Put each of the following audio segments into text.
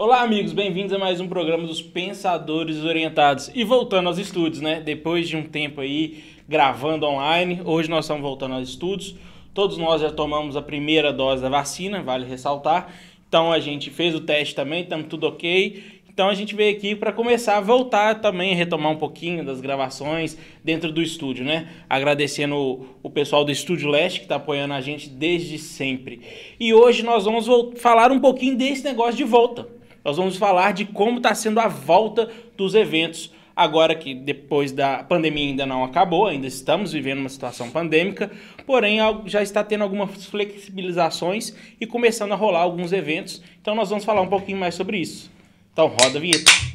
Olá, amigos, bem-vindos a mais um programa dos Pensadores Orientados. E voltando aos estúdios, né? Depois de um tempo aí gravando online, hoje nós estamos voltando aos estúdios. Todos nós já tomamos a primeira dose da vacina, vale ressaltar. Então a gente fez o teste também, estamos tudo ok. Então a gente veio aqui para começar a voltar também, retomar um pouquinho das gravações dentro do estúdio, né? Agradecendo o, o pessoal do Estúdio Leste que está apoiando a gente desde sempre. E hoje nós vamos falar um pouquinho desse negócio de volta. Nós vamos falar de como está sendo a volta dos eventos. Agora que depois da pandemia ainda não acabou, ainda estamos vivendo uma situação pandêmica, porém já está tendo algumas flexibilizações e começando a rolar alguns eventos. Então nós vamos falar um pouquinho mais sobre isso. Então roda a vinheta.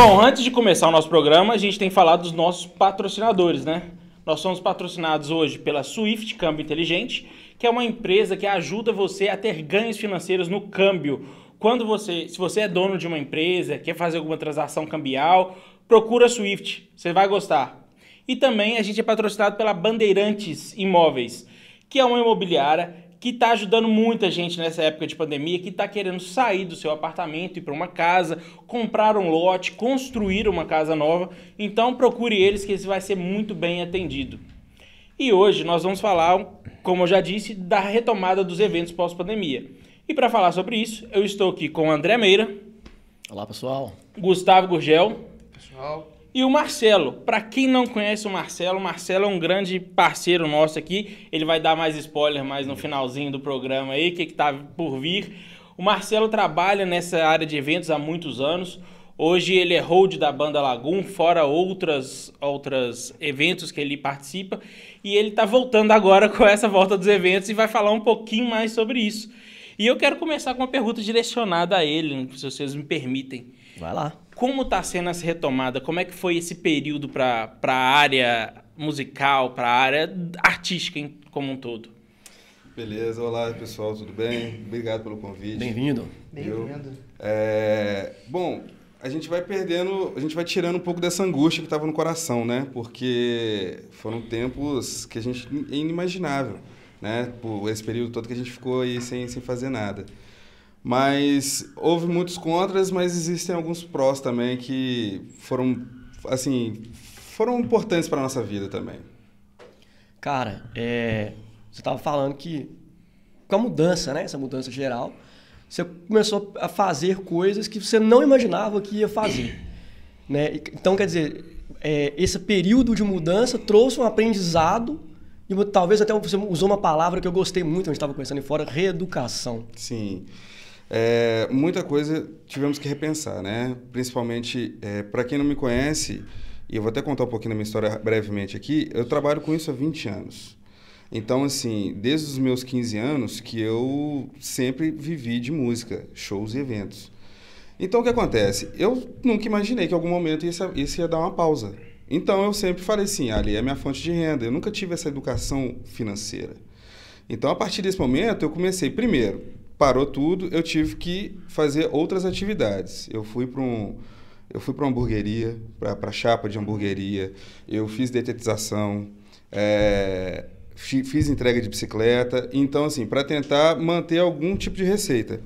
Bom, antes de começar o nosso programa, a gente tem falado dos nossos patrocinadores, né? Nós somos patrocinados hoje pela Swift Câmbio Inteligente, que é uma empresa que ajuda você a ter ganhos financeiros no câmbio quando você, se você é dono de uma empresa, quer fazer alguma transação cambial, procura a Swift, você vai gostar. E também a gente é patrocinado pela Bandeirantes Imóveis, que é uma imobiliária que está ajudando muita gente nessa época de pandemia, que está querendo sair do seu apartamento e para uma casa, comprar um lote, construir uma casa nova. Então procure eles que esse vai ser muito bem atendido. E hoje nós vamos falar, como eu já disse, da retomada dos eventos pós-pandemia. E para falar sobre isso, eu estou aqui com o André Meira. Olá, pessoal. Gustavo Gurgel. Pessoal. E o Marcelo. Para quem não conhece o Marcelo, o Marcelo é um grande parceiro nosso aqui. Ele vai dar mais spoiler mais no finalzinho do programa aí, o que está por vir. O Marcelo trabalha nessa área de eventos há muitos anos. Hoje ele é hold da banda Lagoon, fora outras outros eventos que ele participa. E ele está voltando agora com essa volta dos eventos e vai falar um pouquinho mais sobre isso. E eu quero começar com uma pergunta direcionada a ele, se vocês me permitem. Vai lá. Como está sendo essa retomada? Como é que foi esse período para a área musical, para a área artística em, como um todo? Beleza, olá pessoal, tudo bem? Obrigado pelo convite. Bem-vindo. Bem-vindo. É, bom, a gente vai perdendo, a gente vai tirando um pouco dessa angústia que estava no coração, né? Porque foram tempos que a gente é inimaginável né? Por esse período todo que a gente ficou aí sem, sem fazer nada. Mas houve muitos contras, mas existem alguns prós também que foram, assim, foram importantes para nossa vida também. Cara, é, você estava falando que com a mudança, né? Essa mudança geral, você começou a fazer coisas que você não imaginava que ia fazer. Né? Então, quer dizer, é, esse período de mudança trouxe um aprendizado e talvez até você usou uma palavra que eu gostei muito, a gente estava conversando em fora, reeducação. Sim. É, muita coisa tivemos que repensar, né? Principalmente, é, para quem não me conhece, e eu vou até contar um pouquinho da minha história brevemente aqui, eu trabalho com isso há 20 anos. Então, assim, desde os meus 15 anos que eu sempre vivi de música, shows e eventos. Então, o que acontece? Eu nunca imaginei que em algum momento isso, isso ia dar uma pausa. Então eu sempre falei assim, ali é minha fonte de renda. Eu nunca tive essa educação financeira. Então a partir desse momento eu comecei primeiro, parou tudo, eu tive que fazer outras atividades. Eu fui para um eu fui para uma hamburgueria, para chapa de hamburgueria. Eu fiz detetização, é, fiz entrega de bicicleta. Então assim, para tentar manter algum tipo de receita.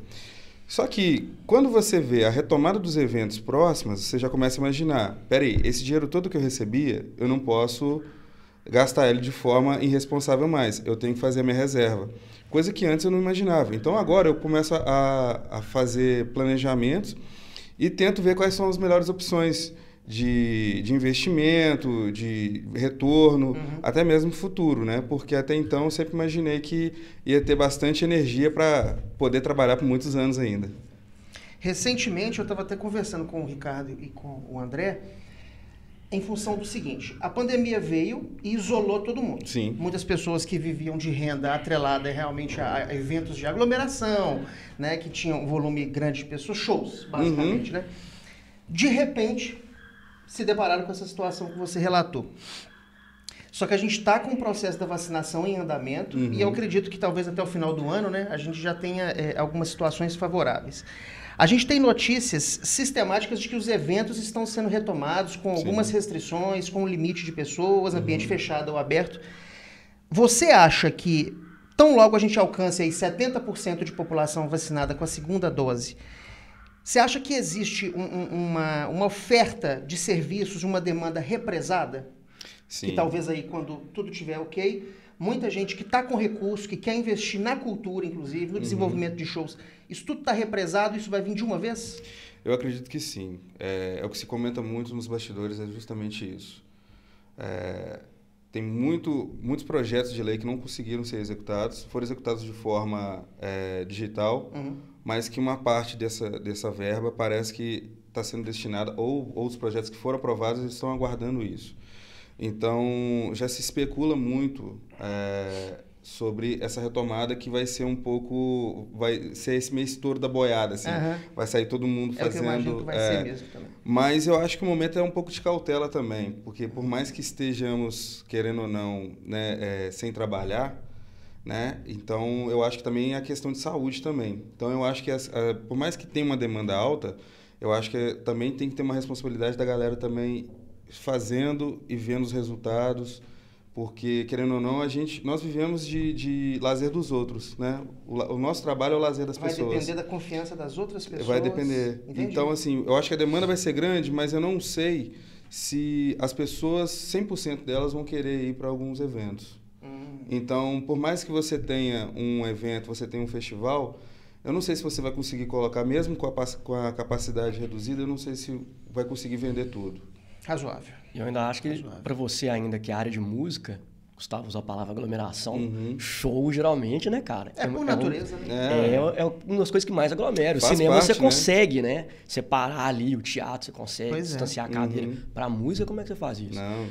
Só que quando você vê a retomada dos eventos próximos, você já começa a imaginar: peraí, esse dinheiro todo que eu recebia, eu não posso gastar ele de forma irresponsável mais. Eu tenho que fazer a minha reserva. Coisa que antes eu não imaginava. Então agora eu começo a, a fazer planejamentos e tento ver quais são as melhores opções de, de investimento, de retorno, uhum. até mesmo futuro, né? Porque até então eu sempre imaginei que ia ter bastante energia para poder trabalhar por muitos anos ainda. Recentemente eu estava até conversando com o Ricardo e com o André em função do seguinte: a pandemia veio e isolou todo mundo. Sim. Muitas pessoas que viviam de renda atrelada realmente a, eventos de aglomeração, né, que tinham um volume grande de pessoas, shows, basicamente, uhum. né? De repente, se depararam com essa situação que você relatou. Só que a gente está com o processo da vacinação em andamento uhum. e eu acredito que talvez até o final do ano né, a gente já tenha é, algumas situações favoráveis. A gente tem notícias sistemáticas de que os eventos estão sendo retomados com algumas Sim. restrições, com limite de pessoas, ambiente fechado ou aberto. Você acha que tão logo a gente alcance aí 70% de população vacinada com a segunda dose, você acha que existe um- um- uma, uma oferta de serviços, uma demanda represada? Sim. Que talvez aí, quando tudo estiver ok, muita gente que está com recurso, que quer investir na cultura, inclusive, no desenvolvimento de shows, isso tudo está represado, isso vai vir de uma vez? Eu acredito que sim. É, é o que se comenta muito nos bastidores, é justamente isso. É, tem muito, muitos projetos de lei que não conseguiram ser executados, foram executados de forma é, digital, Uhum. mas que uma parte dessa, dessa verba parece que está sendo destinada, ou outros projetos que foram aprovados estão aguardando isso. Então, já se especula muito é, sobre essa retomada que vai ser um pouco, vai ser esse meio estouro da boiada, assim. Aham. Vai sair todo mundo É o que eu fazendo... que vai é, ser mesmo também. mas eu acho que o momento é um pouco de cautela também, porque por mais que estejamos, querendo ou não, né, é, sem trabalhar, né, então eu acho que também é a questão de saúde também. Então eu acho que, as- a- por mais que tenha uma demanda alta, eu acho que é- também tem que ter uma responsabilidade da galera também fazendo e vendo os resultados, porque, querendo ou não, a gente, nós vivemos de, de lazer dos outros, né? O, o nosso trabalho é o lazer das Vai pessoas. depender da confiança das outras pessoas. Vai depender. Entendi. Então, assim, eu acho que a demanda vai ser grande, mas eu não sei se as pessoas, 100% delas, vão querer ir para alguns eventos. Hum. Então, por mais que você tenha um evento, você tenha um festival, eu não sei se você vai conseguir colocar, mesmo com a, com a capacidade reduzida, eu não sei se vai conseguir vender tudo. Razoável. E eu ainda acho que para você ainda que é área de música, Gustavo usou a palavra aglomeração, Uhum. show geralmente, né, cara? É por um- natureza, um- né? É, é uma das coisas que mais aglomera. O Faz cinema parte, você né? consegue, né? Separar ali o teatro, você consegue Pois é. distanciar a cadeira. Uhum. Pra música, como é que você faz isso? Não.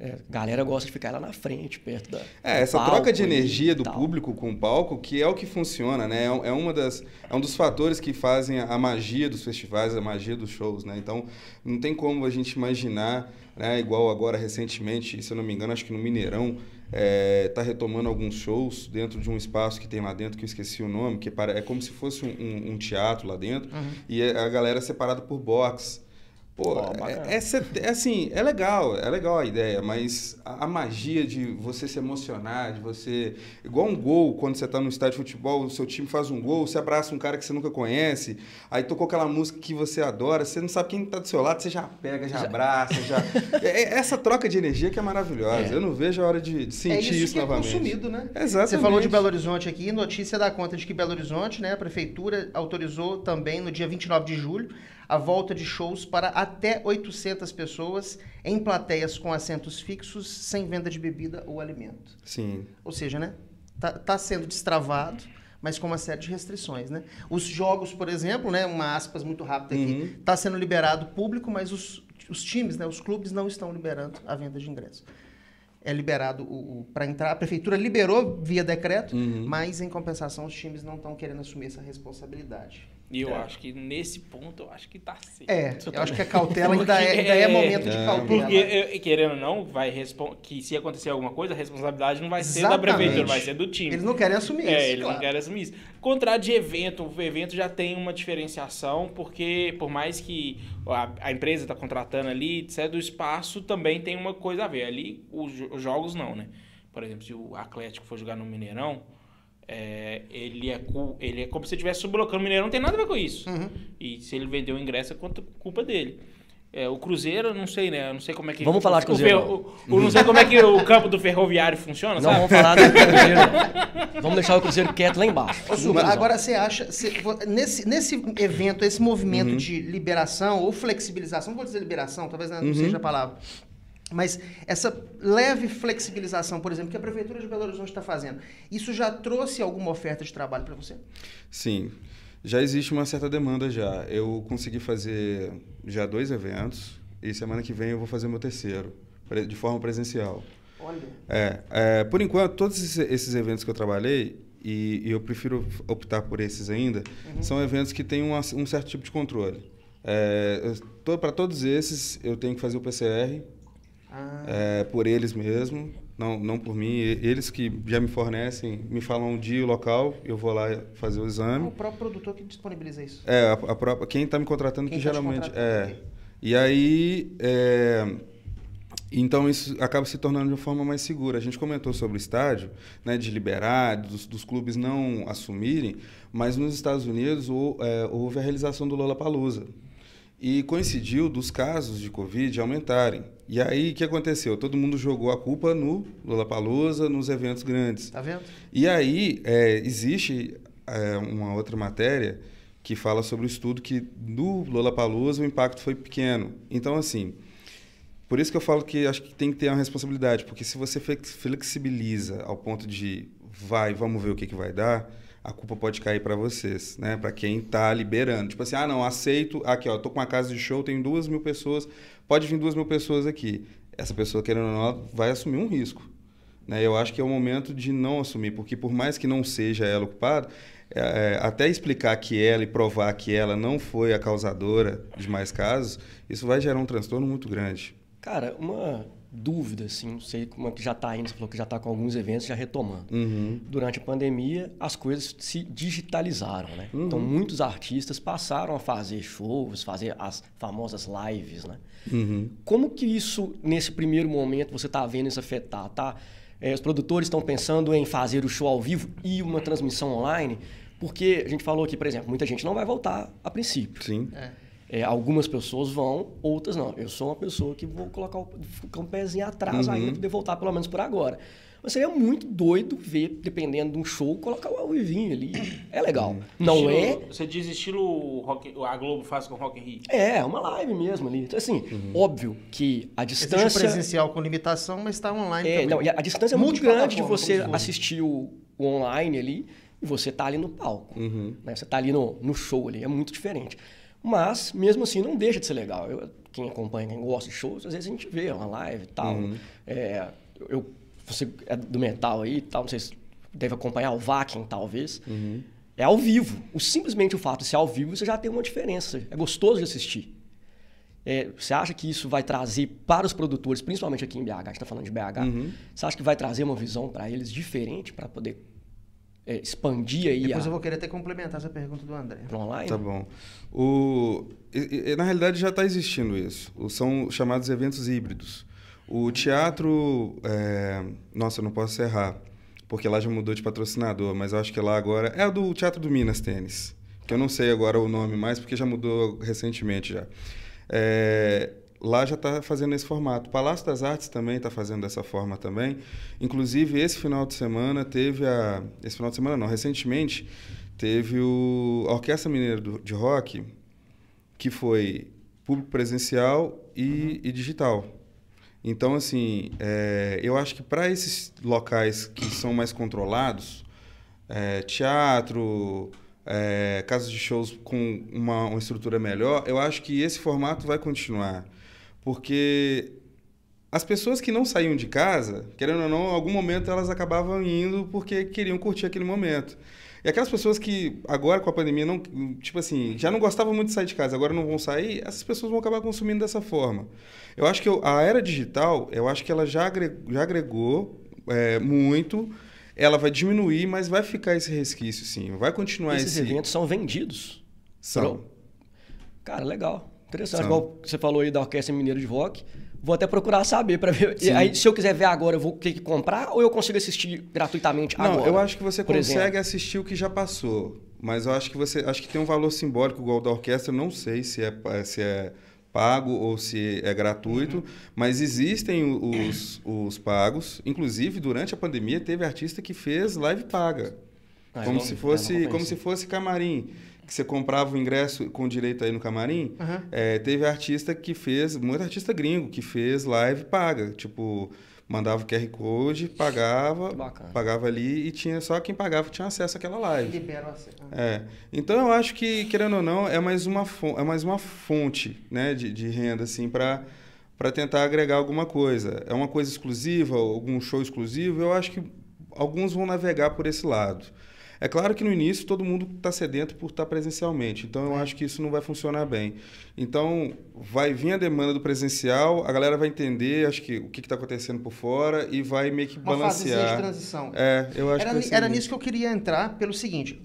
É, a galera gosta de ficar lá na frente, perto da. É, essa palco troca de energia do público com o palco, que é o que funciona, né? É um- É, uma das, é um dos fatores que fazem a magia dos festivais, a magia dos shows, né? Então, não tem como a gente imaginar, né? Igual agora, recentemente, se eu não me engano, acho que no Mineirão, é, tá retomando alguns shows dentro de um espaço que tem lá dentro, que eu esqueci o nome, que pare- é como se fosse um, um- teatro lá dentro, e é- a galera é separada por box. Pô, bacana. é, é é assim, é legal, é legal a ideia, mas a, a magia de você se emocionar, de você. Igual um gol, quando você tá no estádio de futebol, o seu time faz um gol, você abraça um cara que você nunca conhece, aí tocou aquela música que você adora, você não sabe quem tá do seu lado, você já pega, já, abraça, já. É, é essa troca de energia que é maravilhosa. Eu não vejo a hora de, de sentir é isso, isso que novamente. é consumido, né? Exatamente. Você falou de Belo Horizonte aqui, notícia dá conta de que Belo Horizonte, né, a prefeitura autorizou também no dia 29 de julho a volta de shows para até 800 pessoas em plateias com assentos fixos, sem venda de bebida ou alimento. Sim. Ou seja, né, tá, tá sendo destravado, mas com uma série de restrições, né? Os jogos, por exemplo, né, uma aspas muito rápida aqui, Uhum. tá sendo liberado público, mas os, os times, né, os clubes não estão liberando a venda de ingressos. É liberado o, para entrar, a prefeitura liberou via decreto, Uhum. mas em compensação os times não estão querendo assumir essa responsabilidade. E eu É. acho que nesse ponto, eu acho que tá certo. É, eu acho que a cautela ainda é, ainda é momento de É, cautela. Porque, eu- querendo ou não, vai respon- que se acontecer alguma coisa, a responsabilidade não vai ser da Exatamente. prefeitura, vai ser do time. Eles não querem assumir É, isso, eles claro. não querem assumir isso. Contrário de evento, o evento já tem uma diferenciação, porque por mais que a, a empresa está contratando ali, etc., o espaço também tem uma coisa a ver. Ali, os, os jogos não, né? Por exemplo, se o Atlético for jogar no Mineirão, é, ele, é, cu- ele é como se estivesse sublocando o Mineirão, não tem nada a ver com isso. Uhum. E se ele vendeu o ingresso, é culpa dele. É, o Cruzeiro, eu não sei, né? Eu não sei como é que. Vamos falar de o Cruzeiro, o- o- não sei como é que o campo do ferroviário funciona, Não sabe? vamos falar do Cruzeiro, não. Vamos deixar o Cruzeiro quieto lá embaixo. Ô, agora você acha, você- nesse, nesse evento, esse movimento de liberação ou flexibilização, não vou dizer liberação, talvez não seja a palavra, mas essa leve flexibilização, por exemplo, que a Prefeitura de Belo Horizonte está fazendo, isso já trouxe alguma oferta de trabalho para você? Sim, já existe uma certa demanda já. Eu consegui fazer já dois eventos e semana que vem eu vou fazer meu terceiro, de forma presencial. Olha, É, é, por enquanto, todos esses, eventos que eu trabalhei, e, e eu prefiro optar por esses ainda, são eventos que têm uma- um certo tipo de controle. Para todos esses, eu tenho que fazer o PCR ah, é, por eles mesmo. não, não por mim. Eles que já me fornecem, me falam o dia e o local, eu vou lá fazer o exame. É o próprio produtor que disponibiliza isso. É, a, a própria, quem está me contratando Quem que tá te geralmente é. E aí, é, então isso acaba se tornando de uma forma mais segura. A gente comentou sobre o estádio, né, de liberar, dos, dos clubes não assumirem, mas nos Estados Unidos é, houve a realização do Lollapalooza. E coincidiu dos casos de Covid aumentarem. E aí, o que aconteceu? Todo mundo jogou a culpa no Lollapalooza, nos eventos grandes. Tá vendo? E aí, é, existe é, uma outra matéria que fala sobre o estudo que no Lollapalooza o impacto foi pequeno. Então, assim, por isso que eu falo que acho que tem que ter uma responsabilidade, porque se você flex- flexibiliza ao ponto de vai, vamos ver o que, que vai dar, a culpa pode cair para vocês, né? Para quem está liberando. Tipo assim, ah, não, aceito. Aqui, ó, tô com uma casa de show, tem duas mil pessoas, pode vir duas mil pessoas aqui. Essa pessoa, querendo ou não, vai assumir um risco. Né? Eu acho que é o momento de não assumir, porque por mais que não seja ela ocupada, é, é, até explicar que ela e provar que ela não foi a causadora de mais casos, isso vai gerar um transtorno muito grande. Cara, uma dúvida, assim, não sei como é que já está indo, você falou que já está com alguns eventos já retomando. Uhum. Durante a pandemia, as coisas se digitalizaram, né? Então, muitos artistas passaram a fazer shows, fazer as famosas lives, né? Uhum. Como que isso, nesse primeiro momento, você está vendo isso afetar, tá? É, os produtores estão pensando em fazer o show ao vivo e uma transmissão online, porque a gente falou aqui, por exemplo, muita gente não vai voltar a princípio. Sim. É. É, algumas pessoas vão, outras não. Eu sou uma pessoa que vou colocar o, ficar um pezinho atrás Uhum. ainda poder voltar, pelo menos por agora. Mas seria muito doido ver, dependendo de um show, colocar o ao vivinho ali. É legal. Não é? Estilo- Você diz estilo rock, a Globo faz com Rock in Rio. É, é uma live mesmo ali. Então, assim, Uhum. óbvio que a Existe o distância. presencial com limitação, mas está online É, também. não, e a a distância é muito grande de você assistir o, o online ali e você tá ali no palco. Uhum. né? Você tá ali no, no show ali, é muito diferente. Mas, mesmo assim, não deixa de ser legal. Eu- quem acompanha, quem gosta de shows, às vezes a gente vê uma live e tal. Uhum. É, eu, você é do metal aí e tal, não sei se deve acompanhar o Vakin, talvez. Uhum. É ao vivo. O, simplesmente o fato de ser ao vivo, você já tem uma diferença. É gostoso de assistir. É, você acha que isso vai trazer para os produtores, principalmente aqui em BH, a gente está falando de BH, Uhum. você acha que vai trazer uma visão para eles diferente para poder expandir aí Depois a, eu vou querer até complementar essa pergunta do André. pro online? Tá bom. O, e- e- na realidade já está existindo isso. O- São chamados eventos híbridos. O teatro, é, nossa, eu não posso errar, porque lá já mudou de patrocinador, mas eu acho que lá agora é o do Teatro do Minas Tênis, que eu não sei agora o nome mais, porque já mudou recentemente já. É, lá já está fazendo esse formato. O Palácio das Artes também está fazendo dessa forma também. Inclusive, esse final de semana teve a... Esse final de semana não, recentemente teve o, a Orquestra Mineira de Rock, que foi público presencial e, e digital. Então, assim, é, eu acho que para esses locais que são mais controlados, é, teatro, é, casas de shows com uma, uma estrutura melhor, eu acho que esse formato vai continuar. Porque as pessoas que não saíam de casa, querendo ou não, em algum momento elas acabavam indo porque queriam curtir aquele momento. E aquelas pessoas que agora com a pandemia não, tipo assim, já não gostavam muito de sair de casa, agora não vão sair, essas pessoas vão acabar consumindo dessa forma. Eu acho que eu- a era digital, eu acho que ela já agregou, já agregou é, muito. Ela vai diminuir, mas vai ficar esse resquício, sim. Vai continuar Esses esse. eventos são vendidos. São. Pro- Cara, legal. Interessante. Igual você falou aí da Orquestra Mineira de Rock. Vou até procurar saber para ver. E aí, se eu quiser ver agora, eu vou ter que comprar ou eu consigo assistir gratuitamente Não, agora? eu acho que você consegue exemplo? assistir o que já passou. Mas eu acho que você acho que tem um valor simbólico igual da orquestra. Não sei se é, pa- se é pago ou se é gratuito, Uhum. mas existem os, os pagos. Inclusive, durante a pandemia, teve artista que fez live paga. Ah, como, não- se não fosse, como se fosse camarim. Que você comprava o ingresso com direito aí no camarim. Aham. É, teve artista que fez, muito artista gringo, que fez live paga. Tipo, mandava o QR Code, pagava, pagava ali e tinha só quem pagava tinha acesso àquela live. Libera acesso. É. Então eu acho que, querendo ou não, é mais uma, fon- é mais uma fonte né, de, de renda, assim, para para tentar agregar alguma coisa. É uma coisa exclusiva, algum show exclusivo, eu acho que alguns vão navegar por esse lado. É claro que no início todo mundo está sedento por estar presencialmente, então eu acho que isso não vai funcionar bem. Então vai vir a demanda do presencial, a galera vai entender, acho que o que está acontecendo por fora e vai meio que Uma fasezinha balancear. de transição. É, eu acho Era, que era isso. nisso que eu queria entrar, pelo seguinte.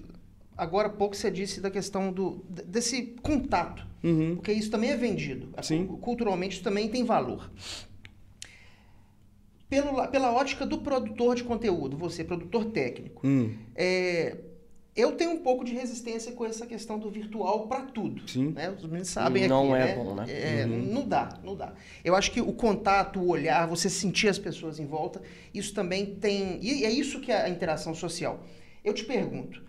Agora há pouco você disse da questão do, desse contato. Uhum. Porque isso também é vendido. Sim. Culturalmente isso também tem valor. Pelo, la- pela ótica do produtor de conteúdo, você, produtor técnico, Hum, é, eu tenho um pouco de resistência com essa questão do virtual para tudo. Sim. né? Os meninos sabem Não aqui, é né? bom, né? É, Não dá, não dá. Eu acho que o contato, o olhar, você sentir as pessoas em volta, isso também tem. E é isso que é a interação social. Eu te pergunto: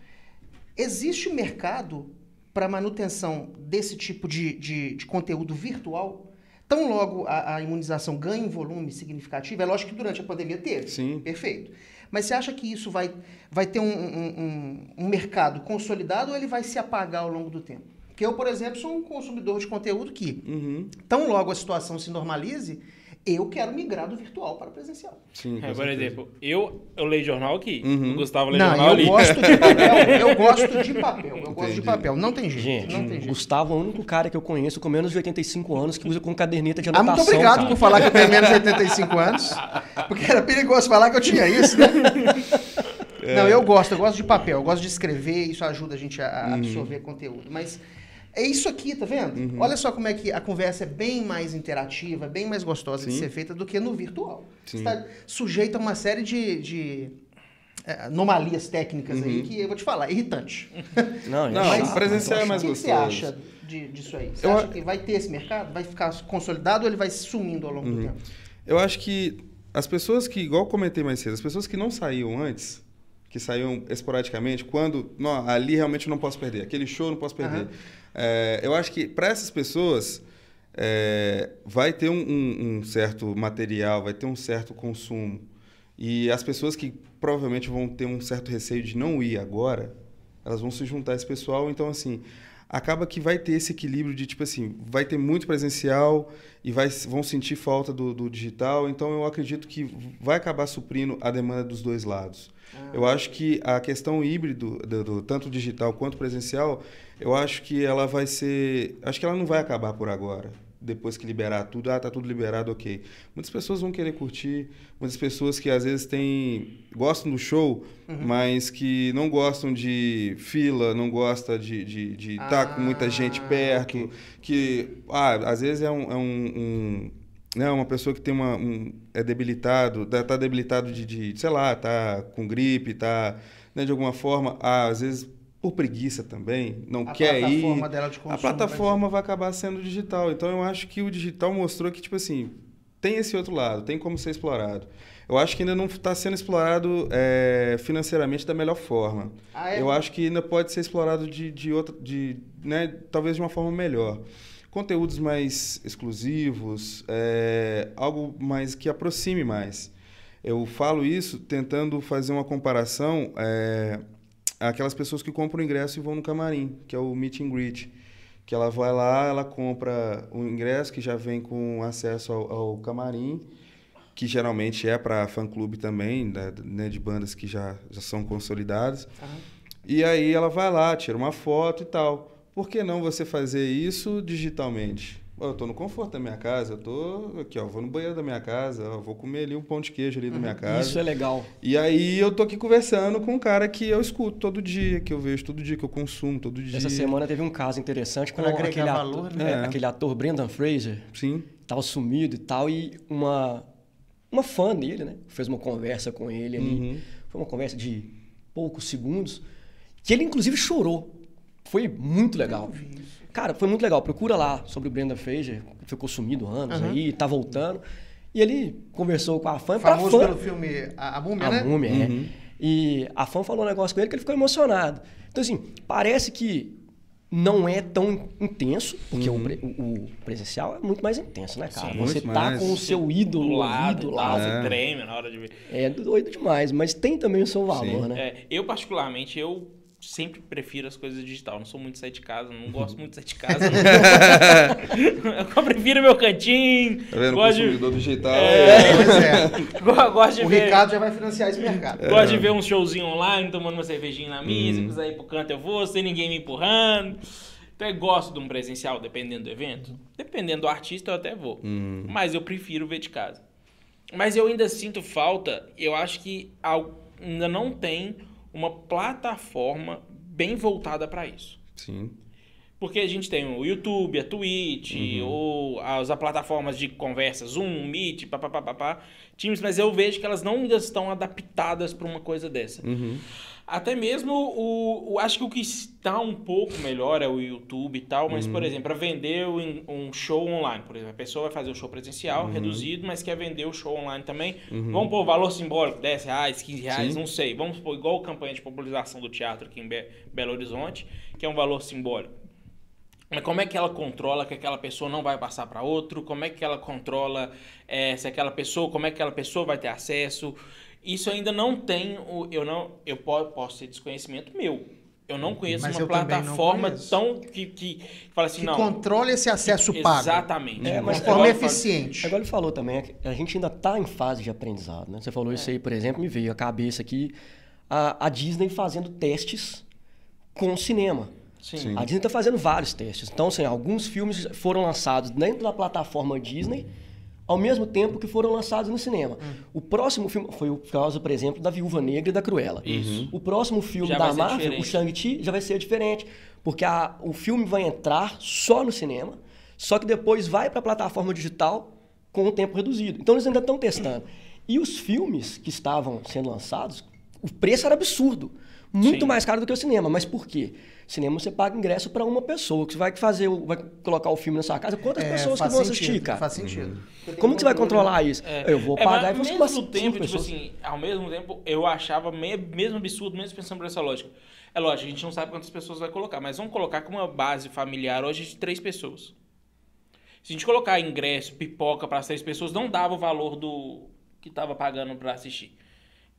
existe mercado para manutenção desse tipo de, de, de conteúdo virtual? Tão logo a, a imunização ganha um volume significativo, é lógico que durante a pandemia teve. Sim. Perfeito. Mas você acha que isso vai, vai ter um, um- um- um mercado consolidado ou ele vai se apagar ao longo do tempo? Porque eu, por exemplo, sou um consumidor de conteúdo que, uhum, tão logo a situação se normalize, eu quero migrar do virtual para o presencial. sim, É, por exemplo, eu, eu leio jornal aqui. Uhum. O Gustavo lê Não, jornal eu ali. gosto de papel. Eu gosto de papel. Eu gosto de Entendi. papel. Não tem jeito. Gente, não tem jeito. Gustavo é o único cara que eu conheço com menos de 85 anos que usa com caderneta de Ah, anotação. muito obrigado cara. por falar que eu tenho menos de 85 anos. Porque era perigoso falar que eu tinha isso, né? Não, eu gosto, eu gosto de papel, eu gosto de escrever, isso ajuda a gente a a absorver conteúdo. Mas é isso aqui, tá vendo? Olha só como é que a conversa é bem mais interativa, bem mais gostosa de Sim. ser feita do que no virtual. Sim. Você está sujeito a uma série de, de, é, anomalias técnicas aí que eu vou te falar, é irritante. Não, Não, mas presencial é mais o que, você gostoso. acha de- disso aí? Você Eu acha a- que vai ter esse mercado? Vai ficar consolidado ou ele vai sumindo ao longo do tempo? Eu acho que as pessoas que, igual comentei mais cedo, as pessoas que não saíam antes, que saíam esporadicamente, quando, não, ali realmente eu não posso perder, aquele show eu não posso perder. Aham. É, eu acho que para essas pessoas é, vai ter um, um- um certo material, vai ter um certo consumo. E as pessoas que provavelmente vão ter um certo receio de não ir agora, elas vão se juntar a esse pessoal. Então, assim, acaba que vai ter esse equilíbrio de, tipo assim, vai ter muito presencial e vai, vão sentir falta do, do digital. Então, eu acredito que vai acabar suprindo a demanda dos dois lados. Eu acho que a questão híbrido, do, do- tanto digital quanto presencial, eu acho que ela vai ser. Acho que ela não vai acabar por agora. Depois que liberar tudo, ah, tá tudo liberado, ok. Muitas pessoas vão querer curtir, muitas pessoas que às vezes têm. gostam do show, mas que não gostam de fila, não gostam de estar de, tá com muita gente Ah, perto. ok. Que, ah, às vezes é um. é um- um né, uma pessoa que tem uma um, é debilitado, tá, tá debilitado de, de, sei lá, tá com gripe, tá, né, de alguma forma, ah, às vezes por preguiça também, não A quer ir. plataforma dela de A consumo plataforma vai acabar sendo digital. Então eu acho que o digital mostrou que tipo assim, tem esse outro lado, tem como ser explorado. Eu acho que ainda não está sendo explorado é, financeiramente da melhor forma. Ah, é? Eu acho que ainda pode ser explorado de, de outra, de, né, talvez de uma forma melhor. Conteúdos mais exclusivos, é, algo mais que aproxime mais. Eu falo isso tentando fazer uma comparação àquelas pessoas que compram o ingresso e vão no camarim, que é o meet and greet. Que ela vai lá, ela compra o ingresso que já vem com acesso ao, ao camarim, que geralmente é para fã-clube também, da- né, de bandas que já, já são consolidadas. E aí ela vai lá, tira uma foto e tal. Por que não você fazer isso digitalmente? Eu tô no conforto da minha casa, eu tô aqui, ó, vou no banheiro da minha casa, ó, vou comer ali um pão de queijo ali da minha casa. Isso é legal. E aí eu tô aqui conversando com um cara que eu escuto todo dia, que eu vejo todo dia, que eu consumo todo dia. Essa semana teve um caso interessante com aquele ator, valor, né? é, É. aquele ator Brendan Fraser, Sim. tava sumido e tal, e uma, uma fã dele, né? Fez uma conversa com ele ali. Uhum. Foi uma conversa de poucos segundos, que ele inclusive chorou. Foi muito legal. Cara, foi muito legal. Procura lá sobre o Brendan Fraser, que ficou sumido anos aí, tá voltando. E ele conversou com a fã, Famoso fã, pelo filme A, a Múmia, a né? múmia, é. E a fã falou um negócio com ele que ele ficou emocionado. Então, assim, parece que não é tão intenso, porque o pre- o, o presencial é muito mais intenso, né, cara? Sim, Você tá mais. com o seu ídolo do lado, ídolo lá. você treme na hora de ver. É doido demais, mas tem também o seu valor, Sim. né? É, eu, particularmente, eu sempre prefiro as coisas digital. Não sou muito de sair de casa, não gosto muito de sair de casa. eu prefiro meu cantinho. Tá vendo? O Gosto de, consumidor digital. É. Pois é. go- gosto de O ver. Ricardo já vai financiar esse mercado. Gosto de ver um showzinho online, tomando uma cervejinha na minha, se Hum. quiser ir pro canto eu vou, sem ninguém me empurrando. Então eu gosto de um presencial, dependendo do evento. Dependendo do artista, eu até vou. Hum. Mas eu prefiro ver de casa. Mas eu ainda sinto falta, eu acho que ainda não tem uma plataforma bem voltada para isso. Sim. Porque a gente tem o YouTube, a Twitch, ou as plataformas de conversa, Zoom, Meet, papapá, Teams, mas eu vejo que elas não ainda estão adaptadas para uma coisa dessa. Uhum. Até mesmo o, o- Acho que o que está um pouco melhor é o YouTube e tal, mas, Uhum. por exemplo, para vender um, um show online, por exemplo, a pessoa vai fazer o show presencial, Uhum. reduzido, mas quer vender o show online também. Vamos pôr valor simbólico, 10 reais, 15 reais, Sim. não sei. Vamos pôr igual a campanha de popularização do teatro aqui em Be- Belo Horizonte, que é um valor simbólico. Mas como é que ela controla que aquela pessoa não vai passar para outro? Como é que ela controla eh, se aquela pessoa, como é que aquela pessoa vai ter acesso? Isso ainda não tem, o, eu não, eu po- posso ter desconhecimento meu. Eu não conheço Mas uma plataforma conheço. tão que, que, que fala assim, Que não. controle esse acesso pago. Exatamente. É, De mas uma forma agora eu falo- eficiente. Agora ele falou também, é que a gente ainda está em fase de aprendizado, né? Você falou isso aí, por exemplo, me veio à cabeça aqui a, a Disney fazendo testes com o cinema. Sim. Sim. A Disney está fazendo vários testes. Então, assim, alguns filmes foram lançados dentro da plataforma Disney, ao mesmo tempo que foram lançados no cinema. Hum. O próximo filme foi o caso, por exemplo, da Viúva Negra e da Cruella. O próximo filme Já da Marvel, diferente. o Shang-Chi, já vai ser diferente. Porque a- o filme vai entrar só no cinema, só que depois vai para a plataforma digital com um tempo reduzido. Então eles ainda estão testando. E os filmes que estavam sendo lançados, o preço era absurdo. Muito Sim. mais caro do que o cinema. Mas por quê? Cinema você paga ingresso para uma pessoa. Que você vai fazer, o- vai colocar o filme na sua casa. Quantas É, pessoas que vão sentido, assistir, cara? Faz sentido. Como que você vai controlar isso? É. Eu vou É, pagar e vou umas mesmo cinco tempo, tipo assim, ao mesmo tempo, eu achava me- mesmo absurdo, mesmo pensando por essa lógica. É lógico, a gente não sabe quantas pessoas vai colocar, mas vamos colocar com uma base familiar hoje de três pessoas. Se a gente colocar ingresso, pipoca para as três pessoas, não dava o valor do que tava pagando para assistir.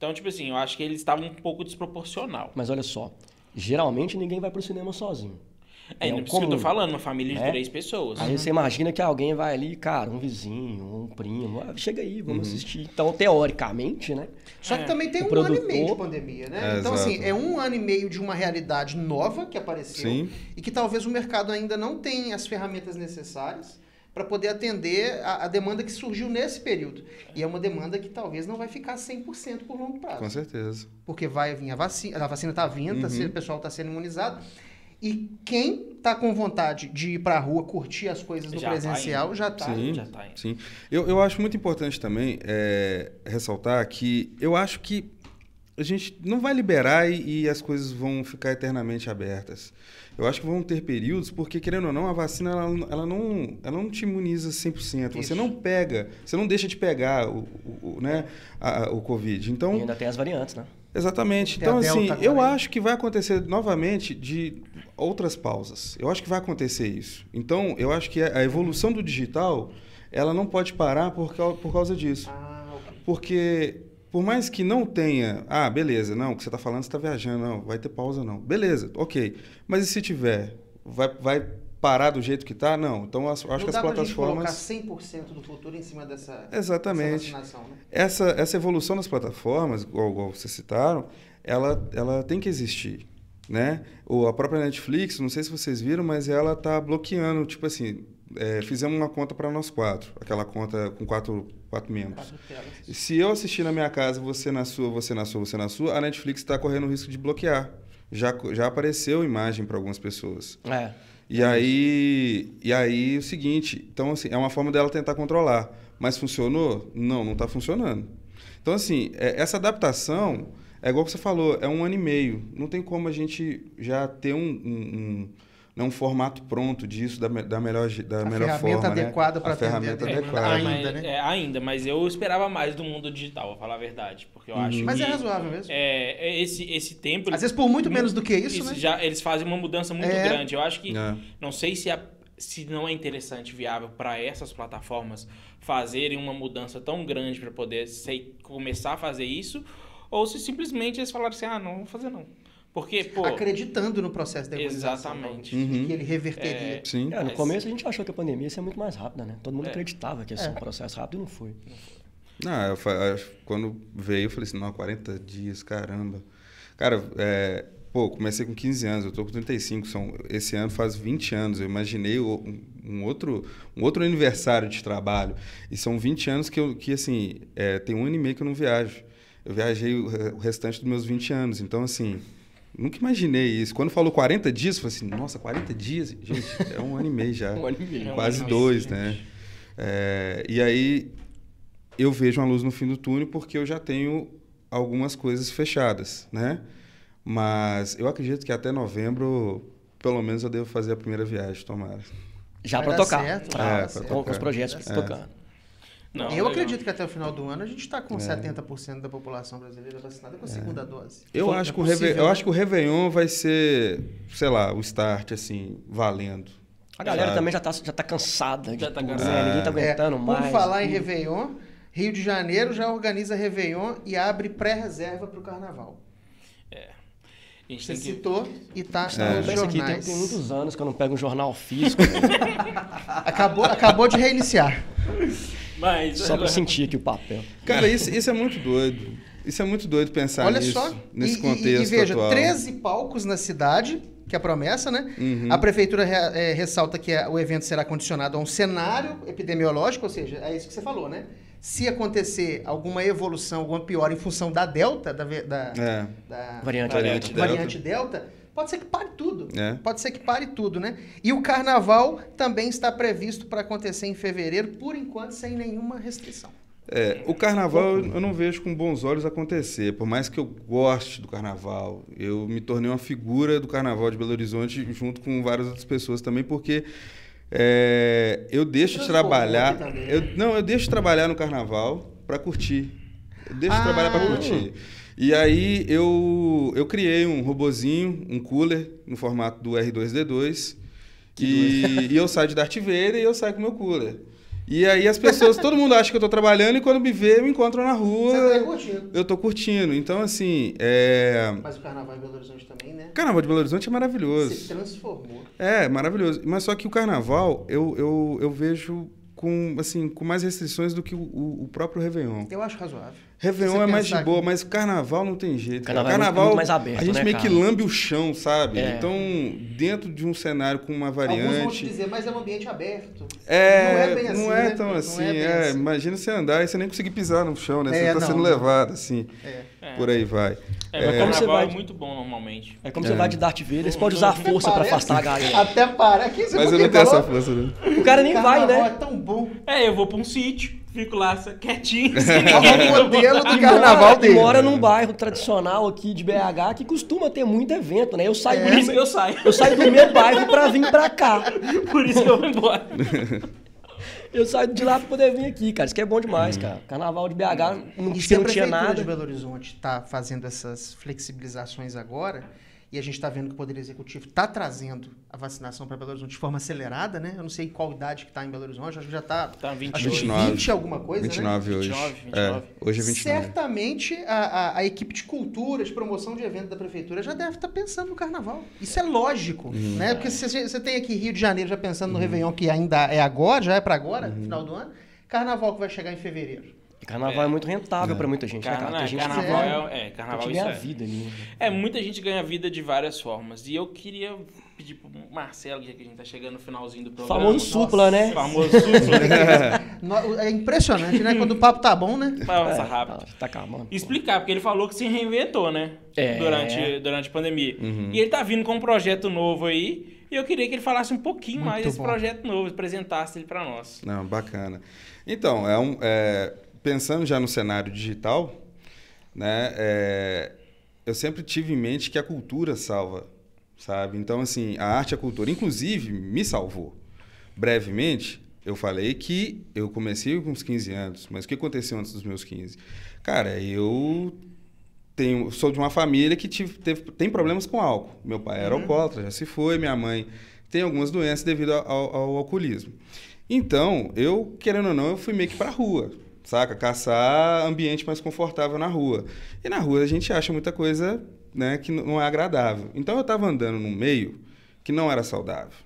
Então, tipo assim, eu acho que eles estavam um pouco desproporcional. Mas olha só, geralmente ninguém vai pro cinema sozinho. É, É isso que eu tô falando, uma família de É. três pessoas. Aí você imagina que alguém vai ali, cara, um vizinho, um primo, ah, chega aí, Uhum. vamos assistir. Então, teoricamente, né? Só que É. também tem O um ano e meio de produtor- pandemia, né? É, então, exato. assim, é um ano e meio de uma realidade nova que apareceu Sim. e que talvez o mercado ainda não tenha as ferramentas necessárias para poder atender a, a demanda que surgiu nesse período. E é uma demanda que talvez não vai ficar 100% por longo prazo. Com certeza. Porque vai vir a vacina, a vacina está vindo, tá Uhum. sendo- o pessoal está sendo imunizado. E quem está com vontade de ir para a rua, curtir as coisas no Já tá presencial, indo. já está. Sim. Já tá indo. Sim. Eu, eu acho muito importante também é, ressaltar que eu acho que a gente não vai liberar e, e as coisas vão ficar eternamente abertas. Eu acho que vão ter períodos, porque, querendo ou não, a vacina ela, ela não, ela não te imuniza 100%. Você Isso. não pega, você não deixa de pegar o, o, o, né, a- o Covid. Então, E ainda tem as variantes, né? Exatamente. Tem Então, assim, eu aí. acho que vai acontecer novamente de outras pausas. Eu acho que vai acontecer isso. Então, eu acho que a evolução do digital, ela não pode parar por, por causa disso. Ah, ok. Porque, por mais que não tenha... Ah, beleza, não, o que você está falando, você está viajando. Não, vai ter pausa, não. Beleza, ok. Mas e se tiver? Vai, vai parar do jeito que está? Não. Então, acho não que as pra gente colocar plataformas... 100% do futuro em cima dessa, Exatamente. dessa né? essa, essa evolução das plataformas, igual, igual vocês citaram, ela, ela tem que existir, né? Ou a própria Netflix, não sei se vocês viram, mas ela tá bloqueando, tipo assim, é, fizemos uma conta para nós quatro, aquela conta com quatro, quatro membros. Se eu assistir na minha casa, você na sua, você na sua, você na sua, a Netflix está correndo o risco de bloquear. Já, já apareceu imagem para algumas pessoas. É. E aí, e aí o seguinte, então assim, é uma forma dela tentar controlar. Mas funcionou? Não, não está funcionando. Então assim, é- essa adaptação é igual que você falou, é um ano e meio. Não tem como a gente já ter um, um, um, né, um formato pronto disso da, da melhor, da A melhor ferramenta forma. né? adequada pra A atender ferramenta adequada. ainda, mas, né? É, ainda, mas eu esperava mais do mundo digital, vou falar a verdade. Porque eu acho Mas que. é razoável mesmo. é, é esse, esse tempo. Às vezes por muito menos do que isso, né? já, eles fazem uma mudança muito É. grande. Eu acho que. É. Não sei se, a- se não é interessante, viável para essas plataformas fazerem uma mudança tão grande para poder sei- começar a fazer isso, ou se simplesmente eles falaram assim: ah, não vou fazer não. Porque, pô. Acreditando no processo da imunização. Exatamente. Paulo, de Que ele reverteria. Sim. É, no começo a gente achou que a pandemia ia ser muito mais rápida, né? Todo mundo É. acreditava que ia ser um processo rápido e não foi. Não, eu acho- quando veio, eu falei assim, não, 40 dias, caramba. Cara, é, pô, comecei com 15 anos, eu tô com 35, são, esse ano faz 20 anos. Eu imaginei o- um, um outro, um outro aniversário de trabalho. E são 20 anos que, eu, que assim, é, tem um ano e meio que eu não viajo. Eu viajei o restante dos meus 20 anos. Então, assim, nunca imaginei isso. Quando falou 40 dias, eu falei assim, nossa, 40 dias? Gente, é um ano e meio já. Um ano e meio. É um Quase meio, dois, né? É, e aí eu vejo uma luz no fim do túnel porque eu já tenho algumas coisas fechadas, né? Mas eu acredito que até novembro, pelo menos, eu devo fazer a primeira viagem, tomara. Já dar tocar. certo, É, pra certo. com, com os tocar. projetos É. tocando. Não, eu legal. acredito que até o final do ano a gente está com 70% da população brasileira vacinada com a segunda dose. Eu, Foi- acho, é que o Reve- possível, eu né? acho que o Réveillon vai ser, sei lá, o start, assim, valendo. A galera Sabe? também já tá, já tá cansada Já tá cansada. né? Ninguém tá É, aguentando por mais. falar em. Réveillon, Rio de Janeiro já organiza Réveillon e abre pré-reserva para o Carnaval. A gente Você que... citou e está É. nos Pensa aqui, tem, jornais. tem muitos anos que eu não pego um jornal físico, Acabou, acabou de reiniciar. Mas, só pra sentir aqui o papel. Cara, isso, isso é muito doido. Isso é muito doido pensar Olha nisso, só, nesse e, e- contexto e veja, atual. 13 palcos na cidade, que é a promessa, né? Uhum. A prefeitura re- eh, ressalta que a- o evento será condicionado a um cenário epidemiológico, ou seja, é isso que você falou, né? Se acontecer alguma evolução, alguma pior em função da Delta, da, da, É. da Variante, Variante Delta. variante Delta, pode ser que pare tudo. É. Pode ser que pare tudo, né? E o carnaval também está previsto para acontecer em fevereiro, por enquanto, sem nenhuma restrição. É, o carnaval eu não vejo com bons olhos acontecer. Por mais que eu goste do carnaval, eu me tornei uma figura do carnaval de Belo Horizonte junto com várias outras pessoas também, porque é, eu deixo de trabalhar. Eu, não, eu deixo de trabalhar no carnaval para curtir. Eu deixo de trabalhar para Ah. curtir. E aí eu, eu criei um robozinho, um cooler, no formato do R2D2. E, e eu saio de Darth Vader e eu saio com o meu cooler. E aí as pessoas, todo mundo acha que eu tô trabalhando e quando me vê, me encontram na rua. Você tá curtindo. Eu tô curtindo. Então, assim, é... Mas o carnaval em Belo Horizonte também, né? o carnaval de Belo Horizonte é Se maravilhoso. transformou. É, maravilhoso. Mas só que o carnaval eu, eu, eu vejo com, assim, com mais restrições do que o, o próprio Réveillon. Eu acho razoável. Réveillon você é mais de boa, que- mas carnaval não tem jeito. cara. Carnaval é muito- muito mais aberto, a gente né, meio que cara? lambe o chão, sabe? É. Então, dentro de um cenário com uma Alguns vão te variante. dizer, mas é um ambiente aberto. É, Não é bem assim, não é né? tão Não assim. é bem é, assim. Imagina você andar e você nem conseguir pisar no chão, né? Você É, tá não, sendo não. levado, assim. É. É. Por aí vai. É, mas É. Como você vai- é muito bom normalmente. É como É. você vai de Darth Vader, você pode usar a força pra Parece- afastar a galera. Até para. Aqui você Mas eu não tenho essa força, não. O cara nem vai, Carnaval né? é tão bom. É, eu vou pra um sítio, fico lá quietinho, sem É o modelo do carnaval mora, dele. mora num bairro tradicional aqui de BH que costuma ter muito evento, né? Eu saio, Por do, isso que eu saio. eu saio do meu bairro pra vir pra cá. Por isso que eu vou embora. Eu saio de lá pra poder vir aqui, cara. Isso que é bom demais, cara. Carnaval de BH, não, E que se a não tinha Prefeitura nada. de Belo Horizonte está fazendo essas flexibilizações agora, e a gente está vendo que o Poder Executivo está trazendo a vacinação para Belo Horizonte de forma acelerada, né? Eu não sei qual idade que está em Belo Horizonte, acho que já está... Tá Acho que 22. 29. 20 alguma coisa, né? 29 hoje. 29, É, 29. hoje é 29. Certamente a, a- a equipe de cultura, de promoção de evento da prefeitura já deve estar pensando no carnaval. Isso é lógico, Uhum. né? Porque se você tem aqui Rio de Janeiro já pensando no Réveillon, que ainda é agora, já é para agora, Uhum. final do ano. Carnaval que vai chegar em fevereiro. Carnaval é, muito rentável pra muita gente, né, Carna- cara? Tem gente carnaval é, é, carnaval ganha é. vida ali. né? É, muita gente ganha vida de várias formas. E eu queria pedir pro Marcelo, já que a gente tá chegando no finalzinho do programa. famoso supla, né? Famoso supla. É impressionante, né? Quando o papo tá bom, né? Passa É, rápido. tá, acabando. Explicar, porque ele falou que se reinventou, né? É. Durante, durante a pandemia. Uhum. E ele tá vindo com um projeto novo aí. E eu queria que ele falasse um pouquinho Muito mais desse bom. projeto novo, apresentasse ele pra nós. Não, bacana. Então, é um, é, pensando já no cenário digital, né, é, eu sempre tive em mente que a cultura salva, sabe? Então, assim, a arte e a cultura, inclusive, me salvou. Brevemente, eu falei que eu comecei com uns 15 anos, mas o que aconteceu antes dos meus 15? Cara, eu tenho, sou de uma família que tive, teve, tem problemas com álcool. Meu pai era alcoólatra, já se foi, minha mãe tem algumas doenças devido ao, ao- ao alcoolismo. Então, eu, querendo ou não, eu fui meio que pra rua, saca? Caçar ambiente mais confortável na rua. E na rua a gente acha muita coisa né, que não é agradável. Então eu estava andando num meio que não era saudável.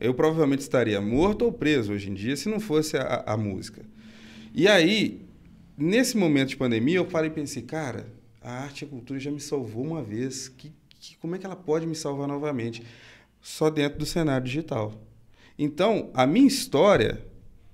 Eu provavelmente estaria morto ou preso hoje em dia se não fosse a, a música. E aí, nesse momento de pandemia, eu parei e pensei, cara, a arte e a cultura já me salvou uma vez. Que, que, como é que ela pode me salvar novamente? Só dentro do cenário digital. Então, a minha história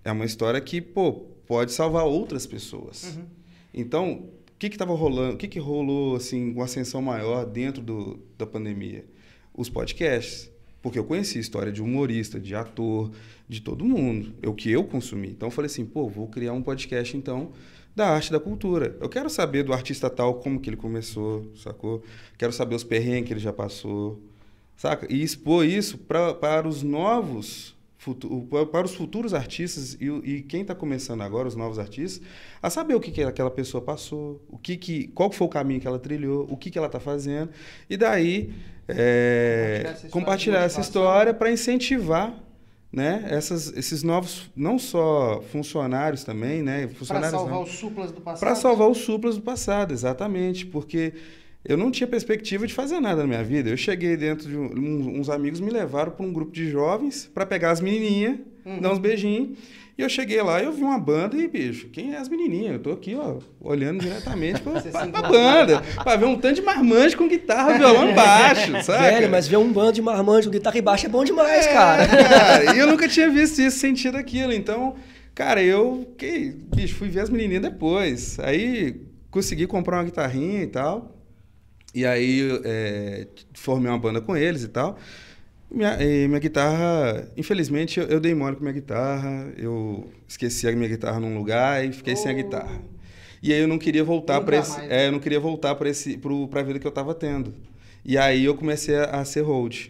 é uma história que, pô, pode salvar outras pessoas. Uhum. Então, o que estava rolando? O que, que rolou assim, uma ascensão maior dentro do, da pandemia? Os podcasts. Porque eu conheci a história de humorista, de ator, de todo mundo. É o que eu consumi. Então eu falei assim, pô, vou criar um podcast então da arte da cultura. Eu quero saber do artista tal como que ele começou, sacou? Quero saber os perrengues que ele já passou, saca? E expor isso pra, para os novos para os futuros artistas e, e quem está começando agora, os novos artistas, a saber o que, que aquela pessoa passou, o que que, qual foi o caminho que ela trilhou, o que, que ela está fazendo, e daí é, compartilhar essa história para incentivar né, essas, esses novos, não só funcionários também, né, funcionários para salvar não, os suplas do passado. Para salvar os suplas do passado, exatamente, porque eu não tinha perspectiva de fazer nada na minha vida. Eu cheguei dentro de um, uns amigos me levaram para um grupo de jovens para pegar as menininhas, uhum. dar uns beijinhos. E eu cheguei lá e eu vi uma banda e, bicho, quem é as menininhas? Eu tô aqui, ó, olhando diretamente pra, pra, pra banda, pra ver um tanto de marmanjo com guitarra, violão baixo, sabe? Velho, mas ver um bando de marmanjo com guitarra e baixo é bom demais, é, cara. cara. E eu nunca tinha visto isso, sentido aquilo. Então, cara, eu, que, bicho, fui ver as menininhas depois. Aí consegui comprar uma guitarrinha e tal. E aí é, formei uma banda com eles e tal. Minha, minha guitarra, infelizmente, eu, eu, dei mole com minha guitarra. Eu esqueci a minha guitarra num lugar e fiquei oh. sem a guitarra. E aí eu não queria voltar para esse, é, eu não queria voltar para esse, para a vida que eu estava tendo. E aí eu comecei a, a ser hold.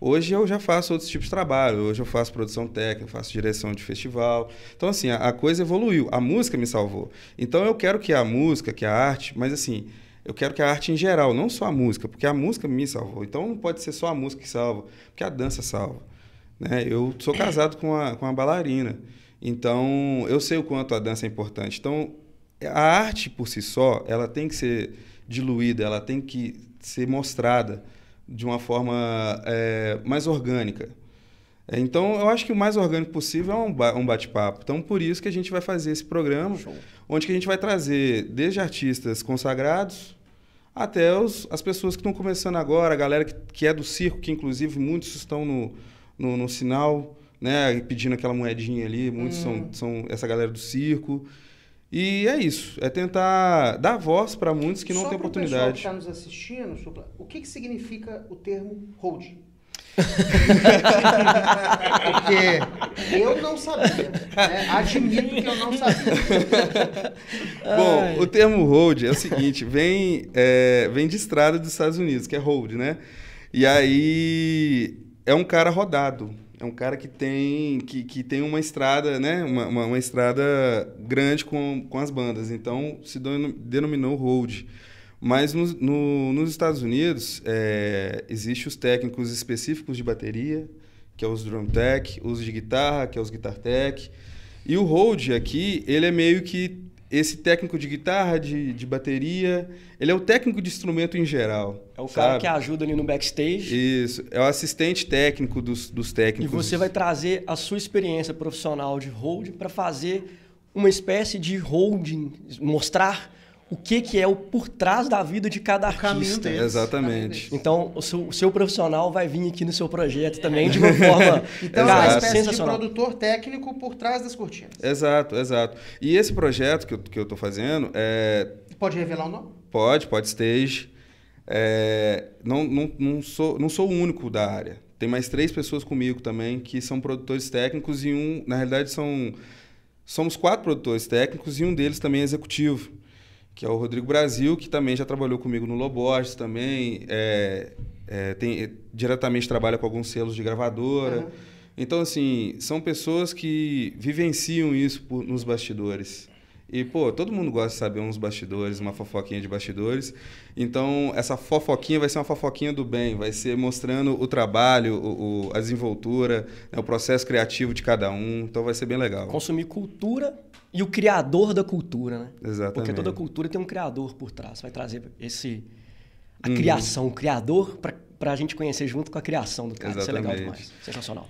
Hoje eu já faço outros tipos de trabalho. Hoje eu faço produção técnica, faço direção de festival. Então, assim, a, a, coisa evoluiu. A música me salvou. Então, eu quero que a música, que a arte, mas assim, eu quero que a arte em geral, não só a música, porque a música me salvou. Então não pode ser só a música que salva, porque a dança salva. Né? Eu sou casado com uma, com uma bailarina, então eu sei o quanto a dança é importante. Então a arte por si só, ela tem que ser diluída, ela tem que ser mostrada de uma forma é, mais orgânica. É, então, eu acho que o mais orgânico possível é um bate-papo. Então, por isso que a gente vai fazer esse programa, Show. onde que a gente vai trazer desde artistas consagrados até os, as pessoas que estão começando agora, a galera que, que é do circo, que inclusive muitos estão no, no, no sinal, né, pedindo aquela moedinha ali, muitos hum. são, são essa galera do circo. E é isso, é tentar dar voz para muitos que não têm oportunidade. Só que está nos assistindo, o que, que significa o termo hold? Porque eu não sabia. Né? Admito que eu não sabia. Bom, o termo hold é o seguinte: vem, é, vem de estrada dos Estados Unidos, que é hold, né? E aí é um cara rodado. É um cara que tem, que, que tem uma estrada, né? Uma, uma, uma estrada grande com, com as bandas. Então se denominou hold. Mas no, no, nos Estados Unidos, é, existem os técnicos específicos de bateria, que é os drum tech, os de guitarra, que é os guitar tech. E o hold aqui, ele é meio que esse técnico de guitarra, de, de bateria, ele é o técnico de instrumento em geral. É o sabe? cara que ajuda ali no backstage. Isso, é o assistente técnico dos, dos técnicos. E você vai trazer a sua experiência profissional de hold para fazer uma espécie de holding, mostrar o que, que é o por trás da vida de cada artista. Exatamente. Então, o seu, o seu, profissional vai vir aqui no seu projeto também de uma forma então, cara, uma espécie de produtor técnico por trás das cortinas. Exato, exato. E esse projeto que eu, que eu tô fazendo é... Pode revelar o nome? Pode, pode stage. É, não, não, não, sou, não sou o único da área. Tem mais três pessoas comigo também que são produtores técnicos e um, na realidade, são somos quatro produtores técnicos e um deles também é executivo que é o Rodrigo Brasil, que também já trabalhou comigo no Loborges também, é, é, tem, diretamente trabalha com alguns selos de gravadora. Uhum. Então, assim, são pessoas que vivenciam isso por, nos bastidores. E, pô, todo mundo gosta de saber uns bastidores, uma fofoquinha de bastidores. Então, essa fofoquinha vai ser uma fofoquinha do bem, vai ser mostrando o trabalho, o, o a desenvoltura, né, o processo criativo de cada um. Então, vai ser bem legal. Consumir cultura e o criador da cultura, né? Exatamente. Porque toda cultura tem um criador por trás. Vai trazer esse a criação, o criador, pra, pra gente conhecer junto com a criação do cara. Isso é legal Exatamente. demais. Sensacional.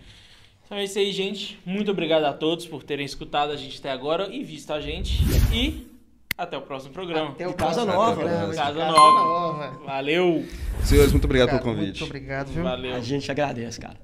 Então é isso aí, gente. Muito obrigado a todos por terem escutado a gente até agora e visto a gente. E até o próximo programa. Até o E casa nova, programa, né? de Casa casa nova. nova. Valeu. Senhores, muito obrigado Cara, pelo convite. Muito obrigado, viu? Valeu. A gente agradece, cara.